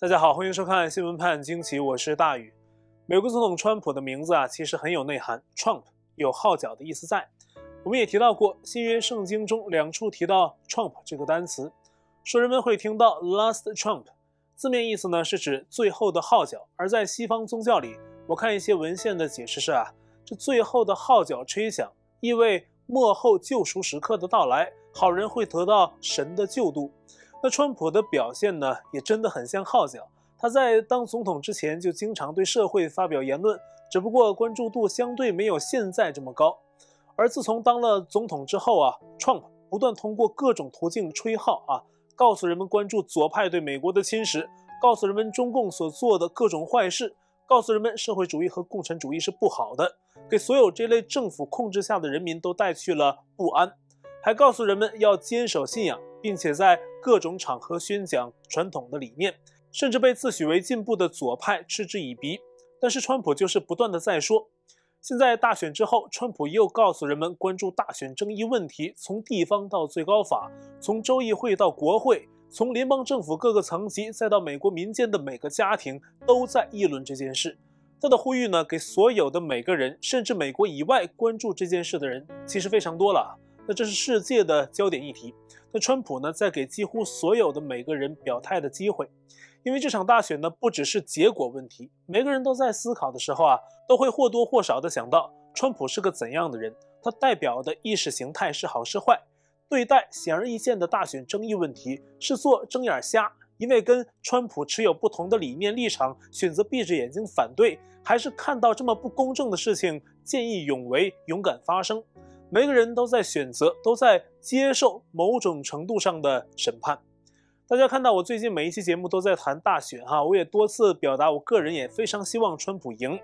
大家好，欢迎收看《新闻判惊奇》，我是大宇。美国总统川普的名字啊，其实很有内涵，Trump 有号角的意思在。我们也提到过，新约圣经中两处提到 Trump 这个单词，说人们会听到 Last Trump，字面意思呢是指最后的号角。而在西方宗教里，我看一些文献的解释是啊，这最后的号角吹响，意味末后救赎时刻的到来，好人会得到神的救度。那川普的表现呢，也真的很像号角。他在当总统之前就经常对社会发表言论，只不过关注度相对没有现在这么高。而自从当了总统之后啊，Trump 不断通过各种途径吹号啊，告诉人们关注左派对美国的侵蚀，告诉人们中共所做的各种坏事，告诉人们社会主义和共产主义是不好的，给所有这类政府控制下的人民都带去了不安，还告诉人们要坚守信仰。并且在各种场合宣讲传统的理念，甚至被自诩为进步的左派嗤之以鼻。但是川普就是不断的在说。现在大选之后，川普又告诉人们关注大选争议问题，从地方到最高法，从州议会到国会，从联邦政府各个层级，再到美国民间的每个家庭，都在议论这件事。他的呼吁呢，给所有的每个人，甚至美国以外关注这件事的人，其实非常多了。那这是世界的焦点议题。那川普呢，在给几乎所有的每个人表态的机会，因为这场大选呢，不只是结果问题，每个人都在思考的时候啊，都会或多或少的想到川普是个怎样的人，他代表的意识形态是好是坏，对待显而易见的大选争议问题是做睁眼瞎，因为跟川普持有不同的理念立场，选择闭着眼睛反对，还是看到这么不公正的事情，见义勇为，勇敢发声。每个人都在选择，都在接受某种程度上的审判。大家看到我最近每一期节目都在谈大选哈，我也多次表达我个人也非常希望川普赢。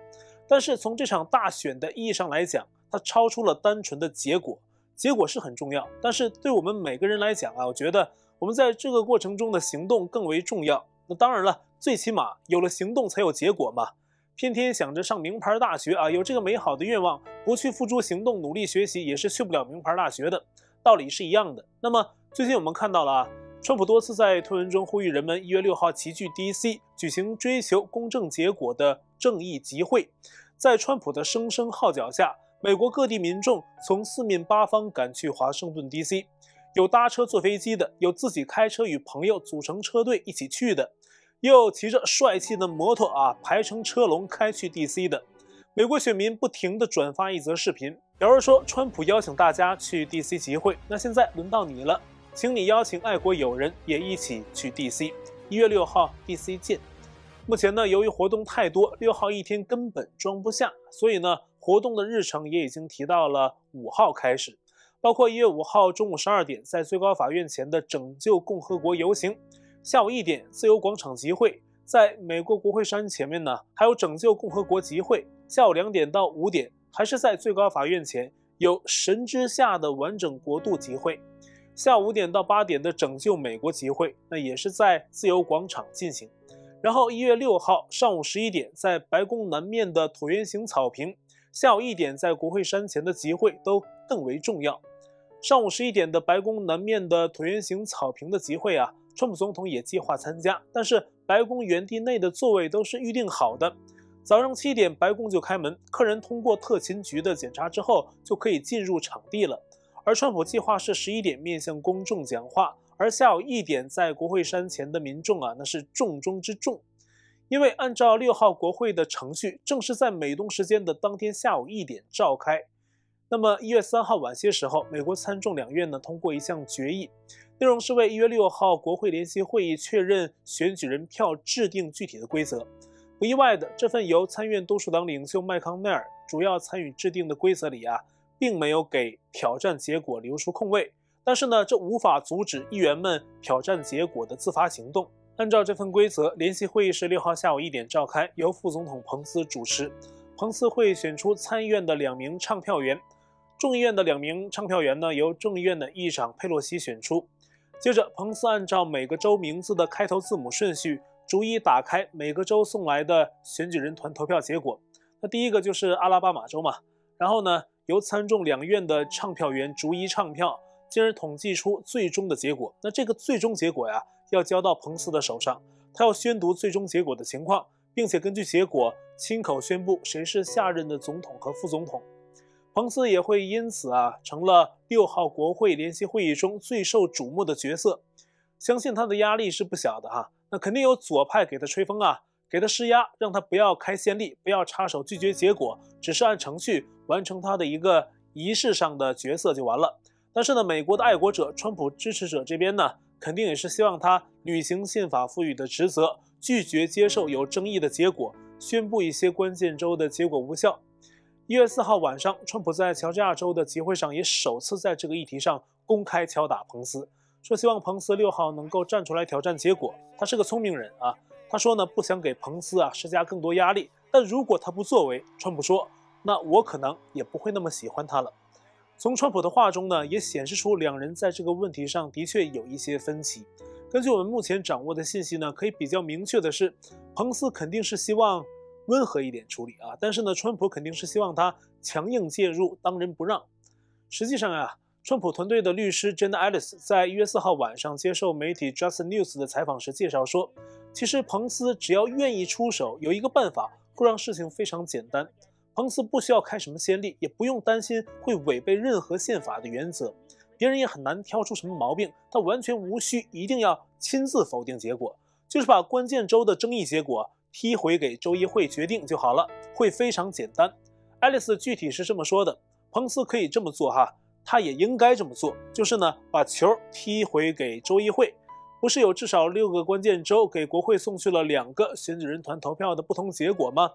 但是从这场大选的意义上来讲，它超出了单纯的结果。结果是很重要，但是对我们每个人来讲啊，我觉得我们在这个过程中的行动更为重要。那当然了，最起码有了行动才有结果嘛。天天想着上名牌大学啊，有这个美好的愿望，不去付诸行动，努力学习也是去不了名牌大学的，道理是一样的。那么最近我们看到了啊，川普多次在推文中呼吁人们一月六号齐聚 DC 举行追求公正结果的正义集会。在川普的声声号角下，美国各地民众从四面八方赶去华盛顿 DC，有搭车坐飞机的，有自己开车与朋友组成车队一起去的。又骑着帅气的摩托啊，排成车龙开去 DC 的。美国选民不停地转发一则视频，表示说川普邀请大家去 DC 集会，那现在轮到你了，请你邀请爱国友人也一起去 DC。一月六号 DC 见。目前呢，由于活动太多，六号一天根本装不下，所以呢，活动的日程也已经提到了五号开始，包括一月五号中午十二点在最高法院前的拯救共和国游行。下午一点，自由广场集会，在美国国会山前面呢，还有拯救共和国集会。下午两点到五点，还是在最高法院前有神之下的完整国度集会。下午五点到八点的拯救美国集会，那也是在自由广场进行。然后一月六号上午十一点，在白宫南面的椭圆形草坪。下午一点在国会山前的集会都更为重要。上午十一点的白宫南面的椭圆形草坪的集会啊。川普总统也计划参加，但是白宫园地内的座位都是预定好的。早上七点，白宫就开门，客人通过特勤局的检查之后，就可以进入场地了。而川普计划是十一点面向公众讲话，而下午一点在国会山前的民众啊，那是重中之重，因为按照六号国会的程序，正是在美东时间的当天下午一点召开。那么一月三号晚些时候，美国参众两院呢通过一项决议。内容是为一月六号国会联席会议确认选举人票制定具体的规则。不意外的，这份由参院多数党领袖麦康奈尔主要参与制定的规则里啊，并没有给挑战结果留出空位。但是呢，这无法阻止议员们挑战结果的自发行动。按照这份规则，联席会议是六号下午一点召开，由副总统彭斯主持。彭斯会选出参议院的两名唱票员，众议院的两名唱票员呢，由众议院的议长佩洛西选出。接着，彭斯按照每个州名字的开头字母顺序，逐一打开每个州送来的选举人团投票结果。那第一个就是阿拉巴马州嘛。然后呢，由参众两院的唱票员逐一唱票，进而统计出最终的结果。那这个最终结果呀，要交到彭斯的手上，他要宣读最终结果的情况，并且根据结果亲口宣布谁是下任的总统和副总统。彭斯也会因此啊成了六号国会联席会议中最受瞩目的角色。相信他的压力是不小的哈。那肯定有左派给他吹风啊，给他施压，让他不要开先例，不要插手拒绝结果，只是按程序完成他的一个仪式上的角色就完了。但是呢，美国的爱国者、川普支持者这边呢，肯定也是希望他履行宪法赋予的职责，拒绝接受有争议的结果，宣布一些关键州的结果无效。一月四号晚上，川普在乔治亚州的集会上也首次在这个议题上公开敲打彭斯，说希望彭斯六号能够站出来挑战结果。他是个聪明人啊，他说呢，不想给彭斯啊施加更多压力，但如果他不作为，川普说，那我可能也不会那么喜欢他了。从川普的话中呢，也显示出两人在这个问题上的确有一些分歧。根据我们目前掌握的信息呢，可以比较明确的是，彭斯肯定是希望。温和一点处理啊，但是呢，川普肯定是希望他强硬介入，当仁不让。实际上啊，川普团队的律师 Jenna Ellis 在一月四号晚上接受媒体 Just News 的采访时介绍说，其实彭斯只要愿意出手，有一个办法会让事情非常简单。彭斯不需要开什么先例，也不用担心会违背任何宪法的原则，别人也很难挑出什么毛病。他完全无需一定要亲自否定结果，就是把关键州的争议结果。踢回给州议会决定就好了，会非常简单。爱丽丝具体是这么说的：彭斯可以这么做哈，他也应该这么做，就是呢把球踢回给州议会。不是有至少六个关键州给国会送去了两个选举人团投票的不同结果吗？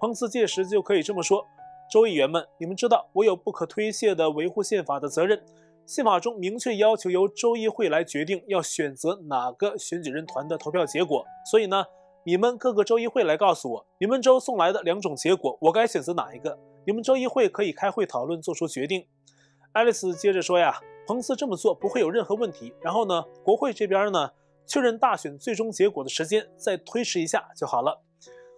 彭斯届时就可以这么说：州议员们，你们知道我有不可推卸的维护宪法的责任。宪法中明确要求由州议会来决定要选择哪个选举人团的投票结果，所以呢。你们各个州议会来告诉我，你们州送来的两种结果，我该选择哪一个？你们州议会可以开会讨论，做出决定。爱丽丝接着说呀，彭斯这么做不会有任何问题。然后呢，国会这边呢，确认大选最终结果的时间再推迟一下就好了。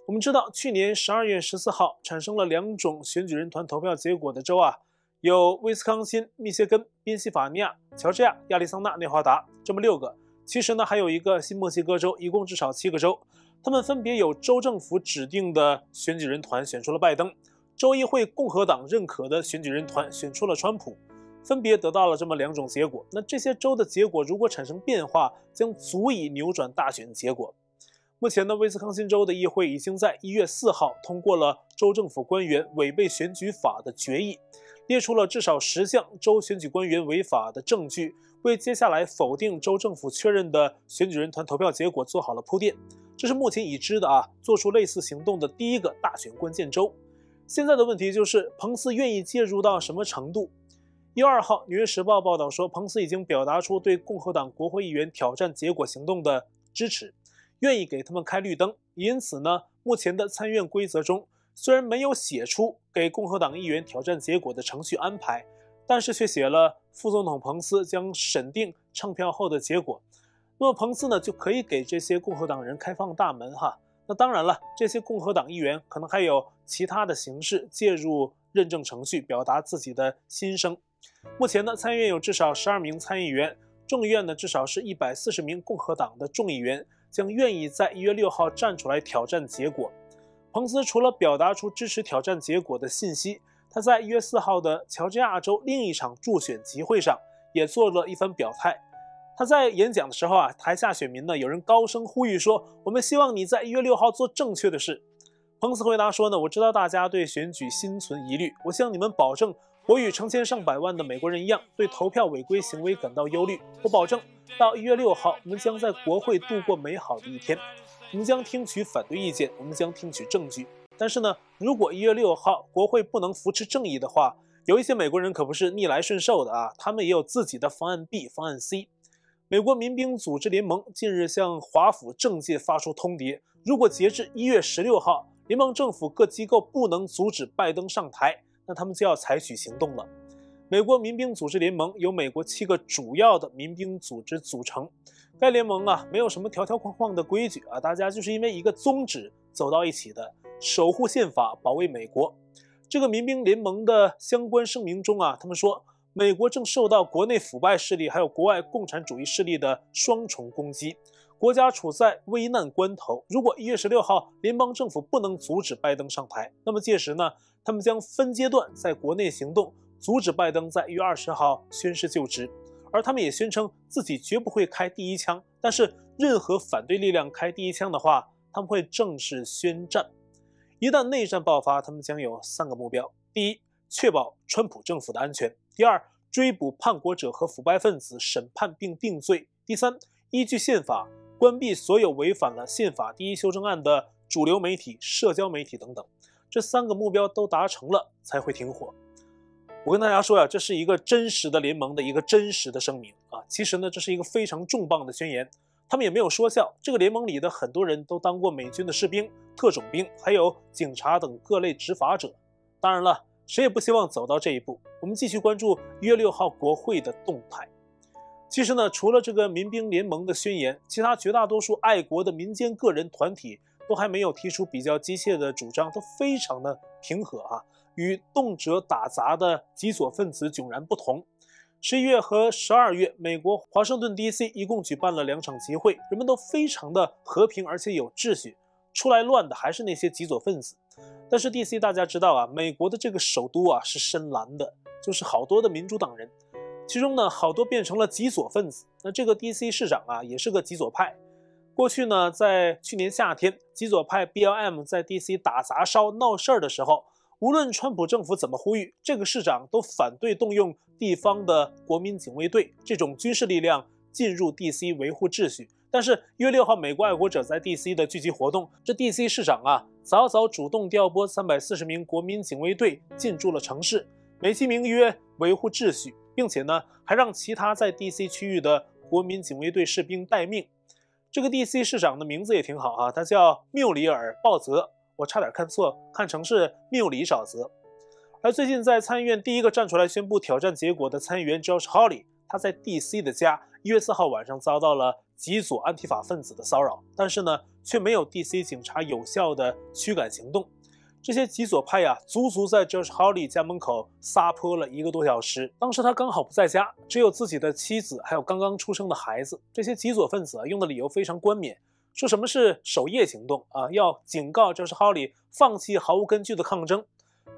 我们知道，去年十二月十四号产生了两种选举人团投票结果的州啊，有威斯康辛、密歇根、宾夕法尼亚、乔治亚、亚利桑那、内华达这么六个。其实呢，还有一个新墨西哥州，一共至少七个州。他们分别由州政府指定的选举人团选出了拜登，州议会共和党认可的选举人团选出了川普，分别得到了这么两种结果。那这些州的结果如果产生变化，将足以扭转大选结果。目前呢，威斯康辛州的议会已经在一月四号通过了州政府官员违背选举法的决议，列出了至少十项州选举官员违法的证据，为接下来否定州政府确认的选举人团投票结果做好了铺垫。这是目前已知的啊，做出类似行动的第一个大选关键州。现在的问题就是，彭斯愿意介入到什么程度？一月二号，《纽约时报》报道说，彭斯已经表达出对共和党国会议员挑战结果行动的支持，愿意给他们开绿灯。因此呢，目前的参院规则中虽然没有写出给共和党议员挑战结果的程序安排，但是却写了副总统彭斯将审定唱票后的结果。那么彭斯呢，就可以给这些共和党人开放大门哈。那当然了，这些共和党议员可能还有其他的形式介入认证程序，表达自己的心声。目前呢，参议院有至少十二名参议员，众议院呢至少是一百四十名共和党的众议员将愿意在一月六号站出来挑战结果。彭斯除了表达出支持挑战结果的信息，他在一月四号的乔治亚州另一场助选集会上也做了一番表态。他在演讲的时候啊，台下选民呢，有人高声呼吁说：“我们希望你在一月六号做正确的事。”彭斯回答说呢：“我知道大家对选举心存疑虑，我向你们保证，我与成千上百万的美国人一样，对投票违规行为感到忧虑。我保证，到一月六号，我们将在国会度过美好的一天。我们将听取反对意见，我们将听取证据。但是呢，如果一月六号国会不能扶持正义的话，有一些美国人可不是逆来顺受的啊，他们也有自己的方案 B、方案 C。”美国民兵组织联盟近日向华府政界发出通牒：如果截至一月十六号，联邦政府各机构不能阻止拜登上台，那他们就要采取行动了。美国民兵组织联盟由美国七个主要的民兵组织组成，该联盟啊，没有什么条条框框的规矩啊，大家就是因为一个宗旨走到一起的，守护宪法，保卫美国。这个民兵联盟的相关声明中啊，他们说。美国正受到国内腐败势力还有国外共产主义势力的双重攻击，国家处在危难关头，如果一月十六号联邦政府不能阻止拜登上台，那么届时呢，他们将分阶段在国内行动，阻止拜登在一月二十号宣誓就职。而他们也宣称自己绝不会开第一枪，但是任何反对力量开第一枪的话，他们会正式宣战。一旦内战爆发，他们将有三个目标：第一，确保川普政府的安全；第二，追捕叛国者和腐败分子，审判并定罪；第三，依据宪法关闭所有违反了宪法第一修正案的主流媒体、社交媒体等等。这三个目标都达成了，才会停火。我跟大家说呀，这是一个真实的联盟的一个真实的声明啊。其实呢，这是一个非常重磅的宣言。他们也没有说笑。这个联盟里的很多人都当过美军的士兵、特种兵，还有警察等各类执法者。当然了，谁也不希望走到这一步。我们继续关注一月六号国会的动态。其实呢，除了这个民兵联盟的宣言，其他绝大多数爱国的民间个人团体都还没有提出比较激切的主张，都非常的平和啊。与动辄打砸的极左分子迥然不同。十一月和十二月，美国华盛顿 DC 一共举办了两场集会，人们都非常的和平，而且有秩序。出来乱的还是那些极左分子。但是 DC 大家知道啊，美国的这个首都啊是深蓝的，就是好多的民主党人，其中呢好多变成了极左分子。那这个 DC 市长啊也是个极左派。过去呢，在去年夏天，极左派 BLM 在 DC 打砸烧闹事儿的时候。无论川普政府怎么呼吁，这个市长都反对动用地方的国民警卫队这种军事力量进入 DC 维护秩序。但是一月六号，美国爱国者在 DC 的聚集活动，这 DC 市长啊，早早主动调拨三百四十名国民警卫队进驻了城市，美其名曰维护秩序，并且呢，还让其他在 DC 区域的国民警卫队士兵待命。这个 DC 市长的名字也挺好啊，他叫缪里尔·鲍泽。我差点看错，看成是缪里沼泽。而最近在参议院第一个站出来宣布挑战结果的参议员 Josh Hawley，他在 DC 的家一月四号晚上遭到了极左安提法分子的骚扰，但是呢，却没有 DC 警察有效的驱赶行动。这些极左派呀，足足在 Josh Hawley 家门口撒泼了一个多小时。当时他刚好不在家，只有自己的妻子还有刚刚出生的孩子。这些极左分子啊，用的理由非常冠冕。说什么是守夜行动啊？要警告就是哈里放弃毫无根据的抗争。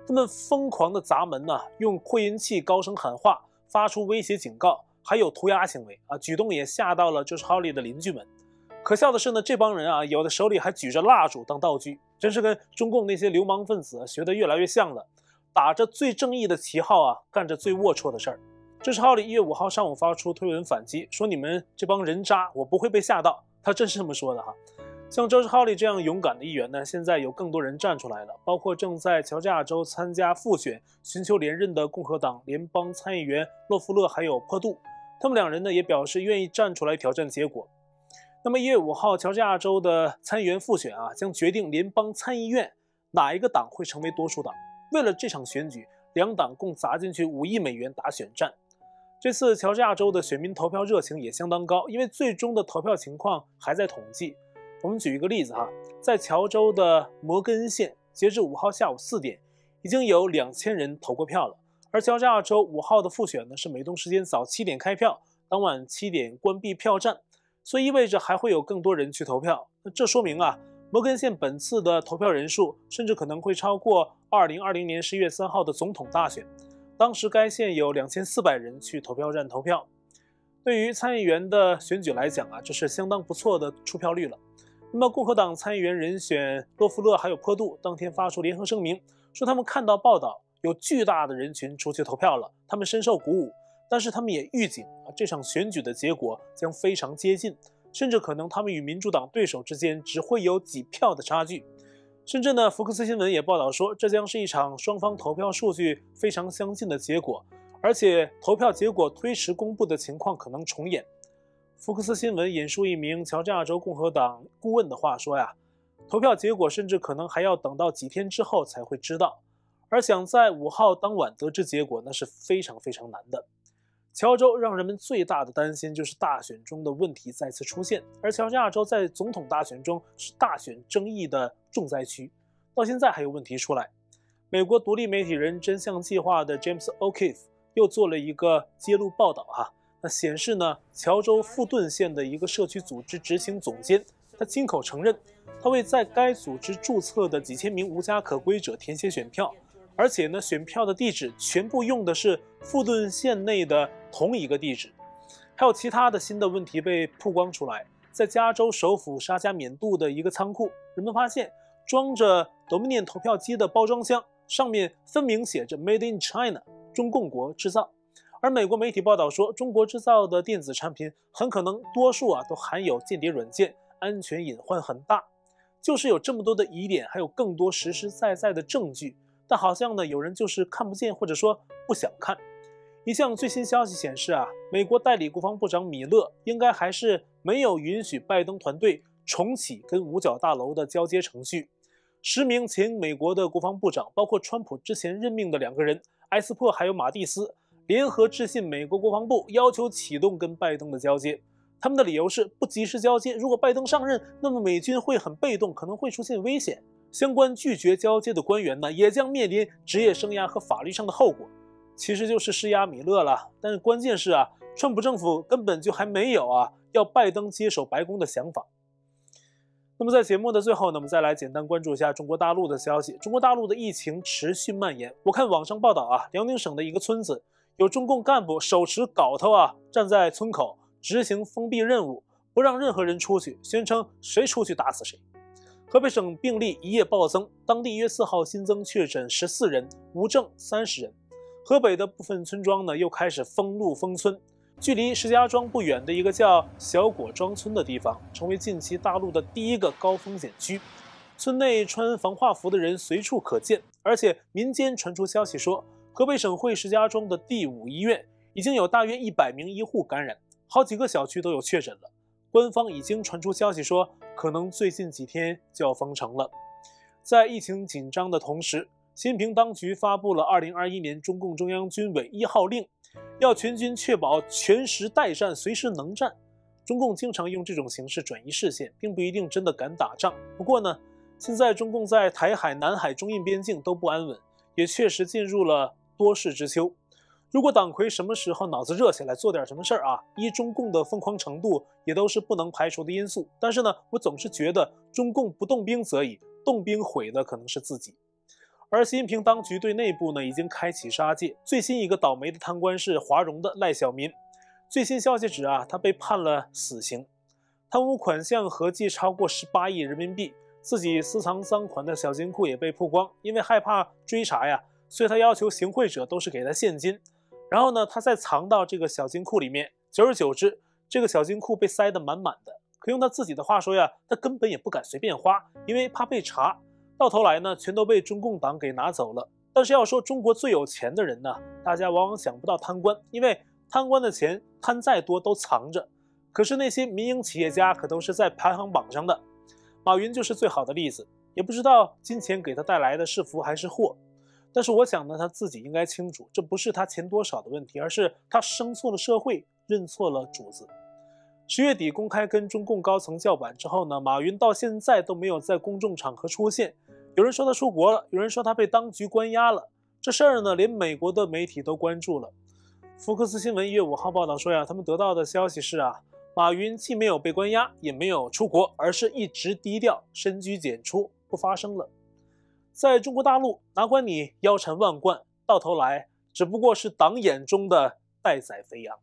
他们疯狂的砸门呐，用扩音器高声喊话，发出威胁警告，还有涂鸦行为啊，举动也吓到了就是哈里的邻居们。可笑的是呢，这帮人啊，有的手里还举着蜡烛当道具，真是跟中共那些流氓分子学得越来越像了，打着最正义的旗号啊，干着最龌龊的事儿。这是哈里一月五号上午发出推文反击，说你们这帮人渣，我不会被吓到。他真是这么说的哈，像 Josh Hawley 这样勇敢的议员呢，现在有更多人站出来了，包括正在乔治亚州参加复选、寻求连任的共和党联邦参议员洛夫勒还有坡杜，他们两人呢也表示愿意站出来挑战结果。那么一月五号，乔治亚州的参议员复选啊，将决定联邦参议院哪一个党会成为多数党。为了这场选举，两党共砸进去五亿美元打选战。这次乔治亚州的选民投票热情也相当高，因为最终的投票情况还在统计。我们举一个例子哈，在乔州的摩根县，截至五号下午四点，已经有两千人投过票了。而乔治亚州五号的复选呢，是美东时间早七点开票，当晚七点关闭票站，所以意味着还会有更多人去投票。那这说明啊，摩根县本次的投票人数甚至可能会超过二零二零年十一月三号的总统大选。当时该县有两千四百人去投票站投票。对于参议员的选举来讲啊，这是相当不错的出票率了。那么共和党参议员人选洛夫勒还有坡度当天发出联合声明，说他们看到报道有巨大的人群出去投票了，他们深受鼓舞。但是他们也预警啊，这场选举的结果将非常接近，甚至可能他们与民主党对手之间只会有几票的差距。甚至呢，福克斯新闻也报道说，这将是一场双方投票数据非常相近的结果，而且投票结果推迟公布的情况可能重演。福克斯新闻引述一名乔治亚州共和党顾问的话说呀，投票结果甚至可能还要等到几天之后才会知道，而想在五号当晚得知结果，那是非常非常难的。乔州让人们最大的担心就是大选中的问题再次出现，而乔治亚州在总统大选中是大选争议的重灾区，到现在还有问题出来。美国独立媒体人真相计划的 James O'Keefe 又做了一个揭露报道哈，那显示呢，乔州富顿县的一个社区组织执行总监，他亲口承认，他为在该组织注册的几千名无家可归者填写选票，而且呢，选票的地址全部用的是富顿县内的同一个地址。还有其他的新的问题被曝光出来，在加州首府沙加缅度的一个仓库，人们发现装着 Dominion 投票机的包装箱上面分明写着 “Made in China”，中共国制造。而美国媒体报道说，中国制造的电子产品很可能多数啊都含有间谍软件，安全隐患很大。就是有这么多的疑点，还有更多实实在在的证据，但好像呢有人就是看不见，或者说不想看。一项最新消息显示啊，美国代理国防部长米勒应该还是没有允许拜登团队重启跟五角大楼的交接程序。十名前美国的国防部长，包括川普之前任命的两个人埃斯珀还有马蒂斯，联合致信美国国防部，要求启动跟拜登的交接。他们的理由是不及时交接，如果拜登上任，那么美军会很被动，可能会出现危险。相关拒绝交接的官员呢，也将面临职业生涯和法律上的后果。其实就是施压米勒了，但是关键是啊，川普政府根本就还没有啊要拜登接手白宫的想法。那么在节目的最后呢，我们再来简单关注一下中国大陆的消息。中国大陆的疫情持续蔓延，我看网上报道啊，辽宁省的一个村子有中共干部手持镐头啊，站在村口执行封闭任务，不让任何人出去，宣称谁出去打死谁。河北省病例一夜暴增，当地一月四号新增确诊十四人，无症三十人。河北的部分村庄呢，又开始封路封村。距离石家庄不远的一个叫小果庄村的地方，成为近期大陆的第一个高风险区。村内穿防化服的人随处可见，而且民间传出消息说，河北省会石家庄的第五医院已经有大约一百名医护感染，好几个小区都有确诊了。官方已经传出消息说，可能最近几天就要封城了。在疫情紧张的同时，习近平当局发布了二零二一年中共中央军委一号令，要全军确保全时待战，随时能战。中共经常用这种形式转移视线，并不一定真的敢打仗。不过呢，现在中共在台海、南海、中印边境都不安稳，也确实进入了多事之秋。如果党魁什么时候脑子热起来做点什么事儿啊，依中共的疯狂程度，也都是不能排除的因素。但是呢，我总是觉得中共不动兵则已，动兵毁的可能是自己。而习近平当局对内部呢已经开启杀戒，最新一个倒霉的贪官是华融的赖小民。最新消息指啊，他被判了死刑，贪污款项合计超过十八亿人民币，自己私藏赃款的小金库也被曝光。因为害怕追查呀，所以他要求行贿者都是给他现金，然后呢，他再藏到这个小金库里面。久而久之，这个小金库被塞得满满的。可用他自己的话说呀，他根本也不敢随便花，因为怕被查。到头来呢，全都被中共党给拿走了。但是要说中国最有钱的人呢，大家往往想不到贪官，因为贪官的钱贪再多都藏着。可是那些民营企业家可都是在排行榜上的，马云就是最好的例子。也不知道金钱给他带来的是福还是祸，但是我想呢，他自己应该清楚，这不是他钱多少的问题，而是他生错了社会，认错了主子。十月底公开跟中共高层叫板之后呢，马云到现在都没有在公众场合出现。有人说他出国了，有人说他被当局关押了。这事儿呢，连美国的媒体都关注了。福克斯新闻一月五号报道说呀，他们得到的消息是啊，马云既没有被关押，也没有出国，而是一直低调，深居简出，不发声了。在中国大陆，哪管你腰缠万贯，到头来只不过是党眼中的待宰肥羊。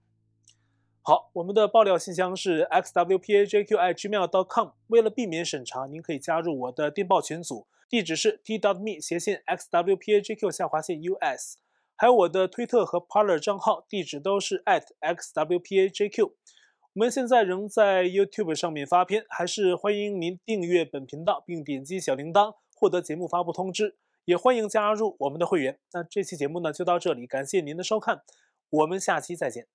好，我们的爆料信箱是 xwpajqi@gmail.com。为了避免审查，您可以加入我的电报群组。地址是 t.me 斜线 xwpajq 下划线 us，还有我的推特和 Parler 账号，地址都是 @xwpajq。我们现在仍在 YouTube 上面发片，还是欢迎您订阅本频道并点击小铃铛获得节目发布通知，也欢迎加入我们的会员。那这期节目呢就到这里，感谢您的收看，我们下期再见。